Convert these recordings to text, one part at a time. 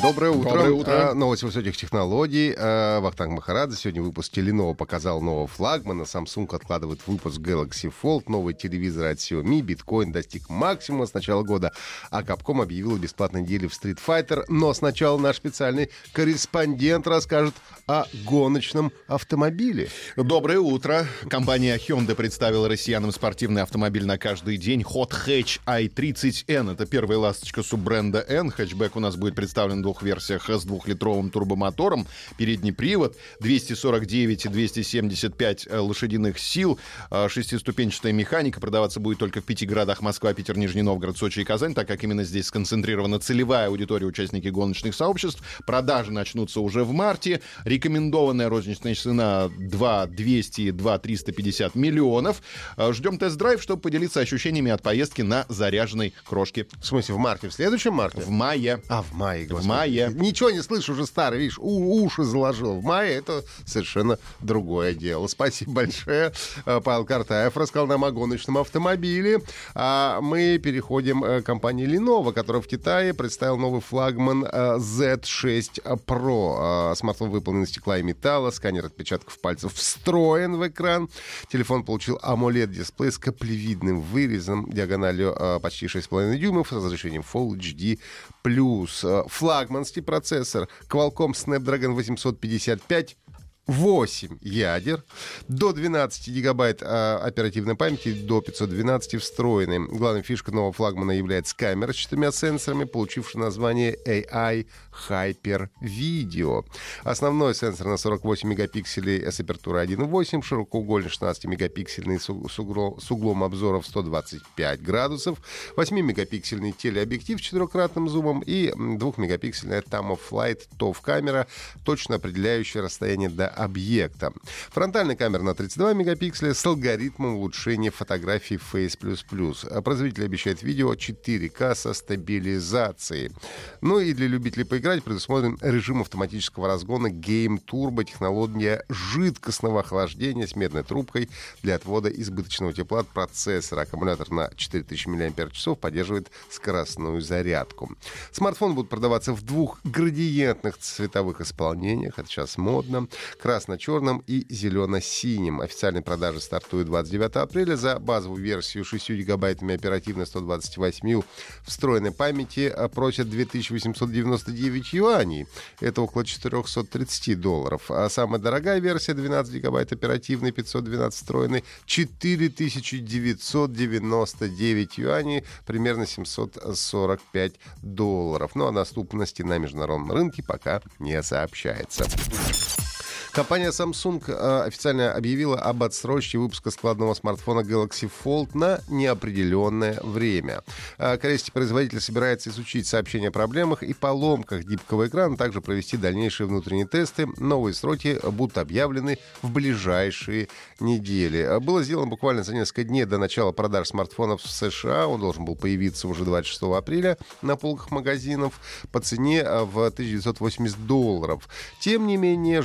Доброе утро. Доброе утро. А, новости высоких технологий. А, Вахтанг Махарадзе. Сегодня выпуск Lenovo показал нового флагмана. Samsung откладывает выпуск Galaxy Fold. Новый телевизор от Xiaomi. Биткоин достиг максимума с начала года. А Capcom объявил бесплатной недели в Street Fighter. Но сначала наш специальный корреспондент расскажет о гоночном автомобиле. Доброе утро. Компания Hyundai представила россиянам спортивный автомобиль на каждый день. Hot Hatch i30N. Это первая ласточка суббренда N. Хэтчбэк у нас будет представлен в двух версиях с двухлитровым турбомотором. Передний привод 249 и 275 лошадиных сил. А, Шестиступенчатая механика. Продаваться будет только в пяти городах Москва, Питер, Нижний Новгород, Сочи и Казань, так как именно здесь сконцентрирована целевая аудитория участники гоночных сообществ. Продажи начнутся уже в марте. Рекомендованная розничная цена 2 200 2 350 миллионов. А, Ждем тест-драйв, чтобы поделиться ощущениями от поездки на заряженной крошке. В смысле, в марте? В следующем марте? В мае. А, в мае, господи. В мае. Ничего не слышу, уже старый, видишь, у- уши заложил. В мае это совершенно другое дело. Спасибо большое. Э, Павел Картаев рассказал нам о гоночном автомобиле. А мы переходим э, к компании Lenovo, которая в Китае представила новый флагман э, Z6 Pro. Э, Смартфон выполнен из стекла и металла, сканер отпечатков пальцев встроен в экран. Телефон получил AMOLED-дисплей с каплевидным вырезом диагональю почти 6,5 дюймов с разрешением Full HD+. Э, Флагманский процессор Qualcomm Snapdragon 855 8 ядер, до 12 гигабайт а, оперативной памяти, до 512 встроенной. Главной фишкой нового флагмана является камера с четырьмя сенсорами, получившая название AI Hyper Video. Основной сенсор на 48 мегапикселей с апертурой 1.8, широкоугольный 16-мегапиксельный с, с углом обзора в 125 градусов, 8-мегапиксельный телеобъектив с четырехкратным зумом и 2-мегапиксельная Time of Flight TOF камера, точно определяющая расстояние до объекта. Фронтальная камера на 32 мегапикселя с алгоритмом улучшения фотографий Face++. Производитель обещает видео 4К со стабилизацией. Ну и для любителей поиграть предусмотрен режим автоматического разгона Game Turbo, технология жидкостного охлаждения с медной трубкой для отвода избыточного тепла от процессора. Аккумулятор на 4000 мАч поддерживает скоростную зарядку. Смартфон будет продаваться в двух градиентных цветовых исполнениях. Это сейчас модно. Красно-черном и зелено-синим. Официальные продажи стартуют 29 апреля. За базовую версию 6 гигабайтами оперативной 128 встроенной памяти а, просят 2899 юаней. Это около 430 долларов. А самая дорогая версия 12 гигабайт оперативной 512 встроенной 4999 юаней, примерно 745 долларов. Но о доступности на международном рынке пока не сообщается. Компания Samsung э, официально объявила об отсрочке выпуска складного смартфона Galaxy Fold на неопределенное время. Э, Корейский производитель собирается изучить сообщения о проблемах и поломках гибкого экрана, а также провести дальнейшие внутренние тесты. Новые сроки будут объявлены в ближайшие недели. Э, Было сделано буквально за несколько дней до начала продаж смартфонов в США. Он должен был появиться уже 26 апреля на полках магазинов по цене в 1980 долларов. Тем не менее,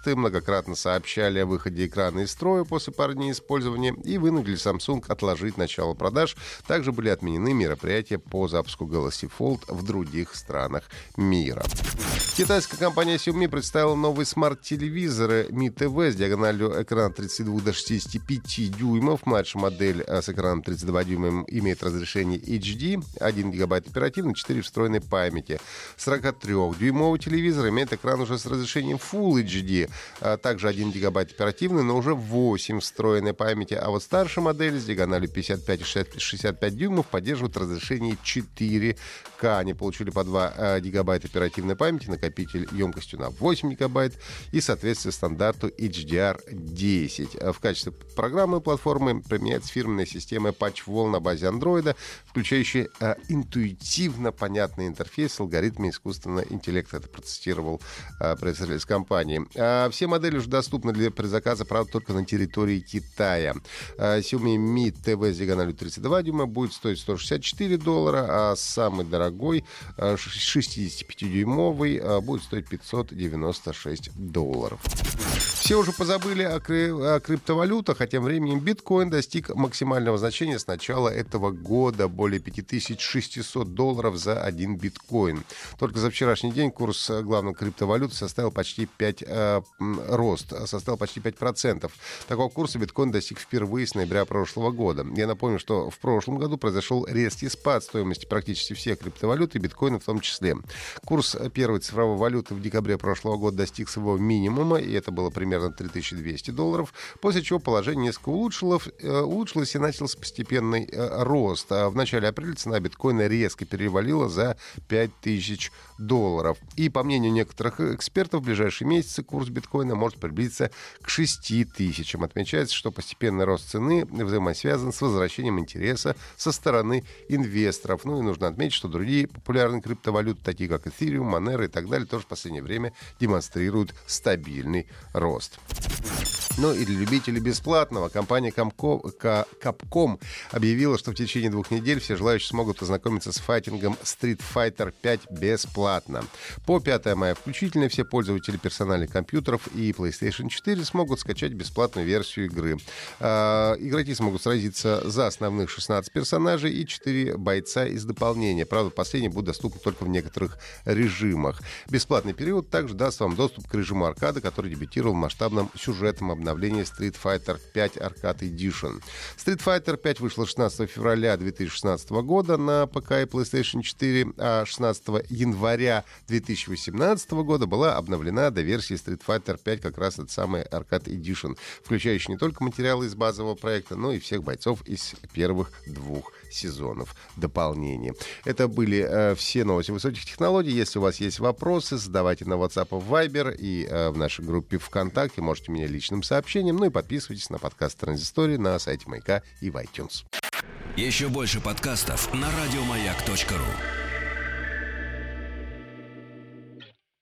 журналисты многократно сообщали о выходе экрана из строя после пары дней использования и вынудили Samsung отложить начало продаж. Также были отменены мероприятия по запуску Galaxy Fold в других странах мира. Китайская компания Xiaomi представила новые смарт-телевизоры Mi TV с диагональю экрана 32 до 65 дюймов. Младшая модель э, с экраном 32 дюйма имеет разрешение HD, 1 гигабайт оперативной, 4 встроенной памяти. 43-дюймовый телевизор имеет экран уже с разрешением Full HD, также 1 гигабайт оперативной, но уже 8 встроенной памяти. А вот старшая модель с диагональю 55 и 60 65 дюймов поддерживает разрешение 4К. Они получили по 2 э, гигабайта оперативной памяти, накопитель емкостью на 8 гигабайт и соответствие стандарту HDR10. В качестве программы платформы применяется фирменная система патч-волн на базе Android, включающая интуитивно понятный интерфейс с алгоритмами искусственного интеллекта. Это процитировал э, представитель из компании. А все модели уже доступны для предзаказа, правда, только на территории Китая. А, Xiaomi Mi TV с диагональю 32 дюйма будет стоить 164 доллара, а самый дорогой 65-дюймовый а, будет стоить 596 долларов. Все уже позабыли о, кри- о криптовалютах, а тем временем биткоин достиг максимального значения с начала этого года. Более 5600 долларов за один биткоин. Только за вчерашний день курс главных криптовалют составил почти 5... Рост составил почти 5%. Такого курса биткоин достиг впервые с ноября прошлого года. Я напомню, что в прошлом году произошел резкий спад стоимости практически всех криптовалют и биткоина в том числе. Курс первой цифровой валюты в декабре прошлого года достиг своего минимума, и это было примерно примерно 3200 долларов, после чего положение несколько улучшилось, э, улучшилось и начался постепенный э, рост. А в начале апреля цена биткоина резко перевалила за 5000 долларов. И, по мнению некоторых экспертов, в ближайшие месяцы курс биткоина может приблизиться к 6 тысячам. Отмечается, что постепенный рост цены взаимосвязан с возвращением интереса со стороны инвесторов. Ну и нужно отметить, что другие популярные криптовалюты, такие как Ethereum, Monero и так далее, тоже в последнее время демонстрируют стабильный рост. Ну и для любителей бесплатного компания Capcom объявила, что в течение двух недель все желающие смогут познакомиться с файтингом Street Fighter 5 бесплатно. По 5 мая включительно все пользователи персональных компьютеров и PlayStation 4 смогут скачать бесплатную версию игры. А, игроки смогут сразиться за основных 16 персонажей и 4 бойца из дополнения. Правда, последние будут доступны только в некоторых режимах. Бесплатный период также даст вам доступ к режиму аркада, который дебютировал в масштабном сюжетном обновлении Street Fighter 5 Arcade Edition. Street Fighter 5 вышла 16 февраля 2016 года на ПК и PlayStation 4, а 16 января 2018 года была обновлена до версии Street Fighter 5 как раз этот самый Arcade Edition, включающий не только материалы из базового проекта, но и всех бойцов из первых двух сезонов дополнения. Это были э, все новости высоких технологий. Если у вас есть вопросы, задавайте на WhatsApp в Viber и э, в нашей группе ВКонтакте. Можете меня личным сообщением. Ну и подписывайтесь на подкаст Транзистории на сайте Маяка и в iTunes. Еще больше подкастов на радиомаяк.ру